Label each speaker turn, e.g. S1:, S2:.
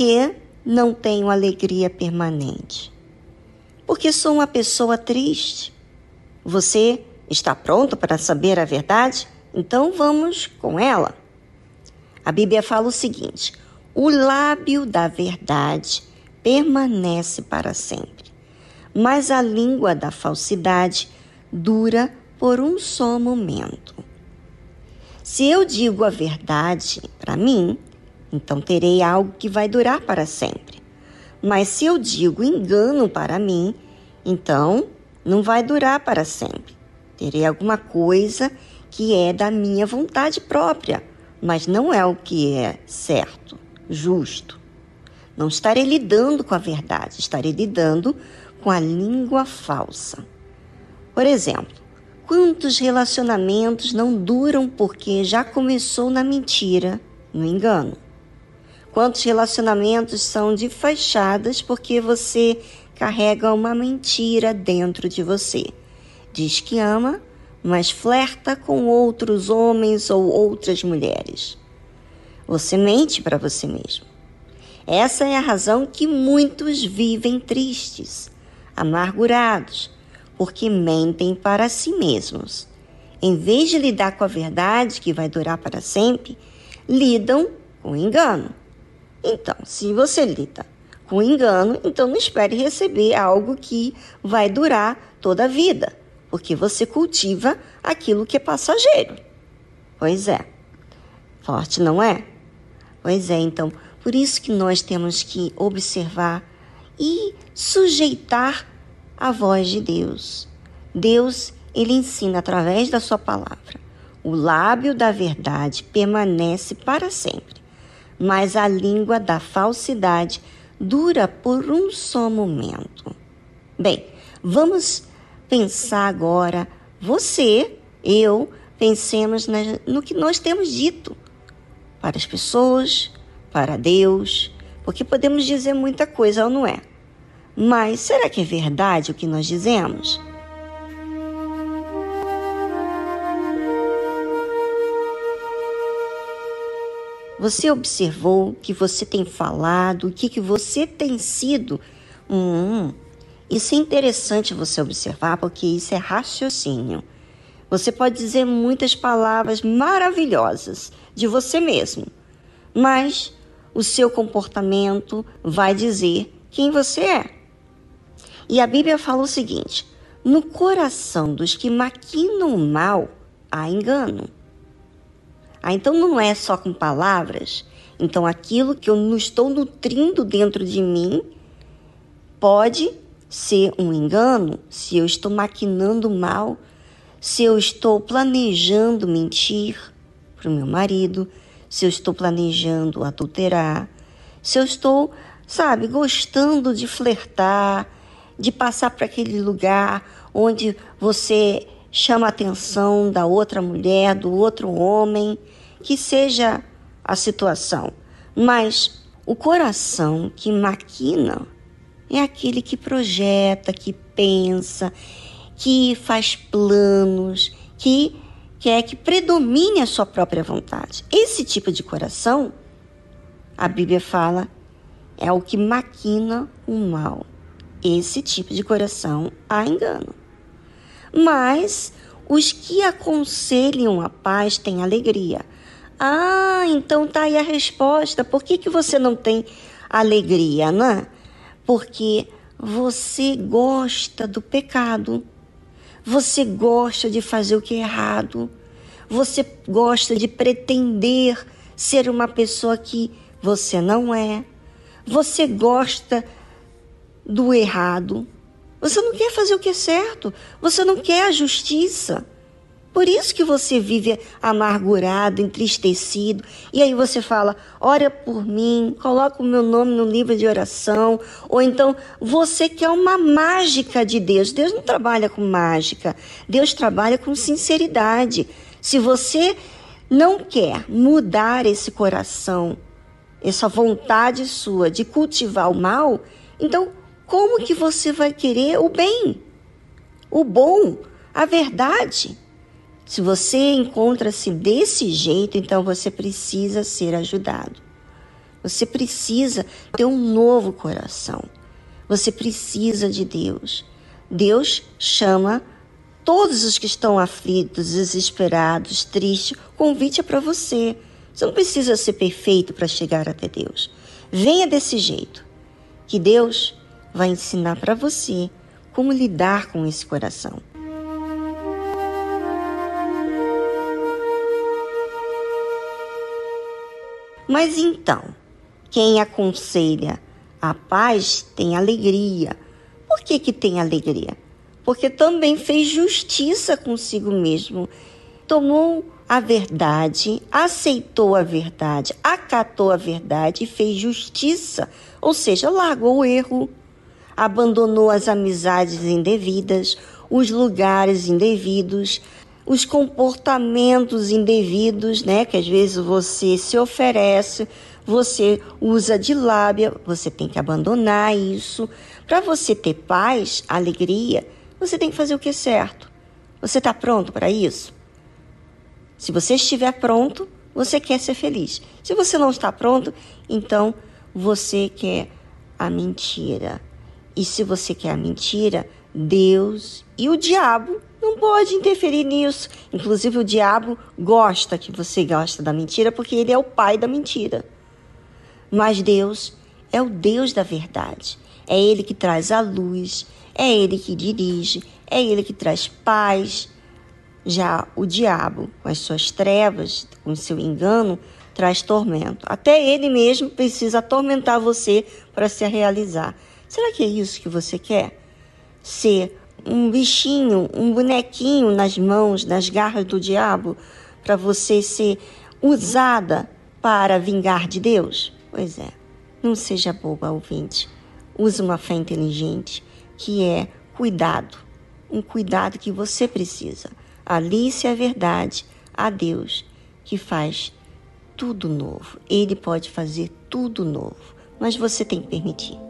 S1: que não tenho alegria permanente? Porque sou uma pessoa triste. Você está pronto para saber a verdade? Então vamos com ela. A Bíblia fala o seguinte: o lábio da verdade permanece para sempre, mas a língua da falsidade dura por um só momento. Se eu digo a verdade para mim, então terei algo que vai durar para sempre. Mas se eu digo engano para mim, então não vai durar para sempre. Terei alguma coisa que é da minha vontade própria, mas não é o que é certo, justo. Não estarei lidando com a verdade, estarei lidando com a língua falsa. Por exemplo, quantos relacionamentos não duram porque já começou na mentira, no engano? Quantos relacionamentos são de fachadas porque você carrega uma mentira dentro de você? Diz que ama, mas flerta com outros homens ou outras mulheres. Você mente para você mesmo. Essa é a razão que muitos vivem tristes, amargurados, porque mentem para si mesmos. Em vez de lidar com a verdade que vai durar para sempre, lidam com engano. Então, se você lida com engano, então não espere receber algo que vai durar toda a vida porque você cultiva aquilo que é passageiro. Pois é. Forte, não é? Pois é, então, por isso que nós temos que observar e sujeitar a voz de Deus. Deus, ele ensina através da sua palavra. O lábio da verdade permanece para sempre, mas a língua da falsidade dura por um só momento. Bem, vamos pensar agora, você, eu, pensemos no que nós temos dito para as pessoas, para Deus, porque podemos dizer muita coisa ou não é. Mas será que é verdade o que nós dizemos? Você observou que você tem falado, o que, que você tem sido? Hum, isso é interessante você observar, porque isso é raciocínio. Você pode dizer muitas palavras maravilhosas de você mesmo, mas o seu comportamento vai dizer quem você é. E a Bíblia fala o seguinte: no coração dos que maquinam mal há engano. Ah, então não é só com palavras. Então aquilo que eu não estou nutrindo dentro de mim pode ser um engano, se eu estou maquinando mal, se eu estou planejando mentir para o meu marido, se eu estou planejando adulterar, se eu estou, sabe, gostando de flertar, de passar para aquele lugar onde você chama a atenção da outra mulher, do outro homem, que seja a situação. Mas o coração que maquina é aquele que projeta, que pensa, que faz planos, que quer que predomine a sua própria vontade. Esse tipo de coração, a Bíblia fala, é o que maquina o mal. Esse tipo de coração há engano. Mas os que aconselham a paz têm alegria. Ah, então tá aí a resposta. Por que, que você não tem alegria, né? porque você gosta do pecado, você gosta de fazer o que é errado, você gosta de pretender ser uma pessoa que você não é, você gosta do errado, você não quer fazer o que é certo, você não quer a justiça. Por isso que você vive amargurado, entristecido, e aí você fala: ora por mim, coloca o meu nome no livro de oração, ou então você quer uma mágica de Deus. Deus não trabalha com mágica, Deus trabalha com sinceridade. Se você não quer mudar esse coração, essa vontade sua de cultivar o mal, então como que você vai querer o bem, o bom, a verdade? Se você encontra-se desse jeito, então você precisa ser ajudado. Você precisa ter um novo coração. Você precisa de Deus. Deus chama todos os que estão aflitos, desesperados, tristes. O convite é para você. Você não precisa ser perfeito para chegar até Deus. Venha desse jeito, que Deus vai ensinar para você como lidar com esse coração. Mas então, quem aconselha a paz tem alegria. Por que, que tem alegria? Porque também fez justiça consigo mesmo. Tomou a verdade, aceitou a verdade, acatou a verdade e fez justiça. Ou seja, largou o erro, abandonou as amizades indevidas, os lugares indevidos, os comportamentos indevidos, né? Que às vezes você se oferece, você usa de lábia, você tem que abandonar isso. Para você ter paz, alegria, você tem que fazer o que é certo. Você está pronto para isso? Se você estiver pronto, você quer ser feliz. Se você não está pronto, então você quer a mentira. E se você quer a mentira, Deus e o diabo não pode interferir nisso. Inclusive o diabo gosta que você gosta da mentira porque ele é o pai da mentira. Mas Deus é o Deus da verdade. É ele que traz a luz, é ele que dirige, é ele que traz paz. Já o diabo, com as suas trevas, com o seu engano, traz tormento. Até ele mesmo precisa atormentar você para se realizar. Será que é isso que você quer? Ser um bichinho, um bonequinho nas mãos, nas garras do diabo, para você ser usada para vingar de Deus? Pois é, não seja boba, ouvinte. Use uma fé inteligente, que é cuidado, um cuidado que você precisa. Alice é a verdade, a Deus, que faz tudo novo. Ele pode fazer tudo novo, mas você tem que permitir.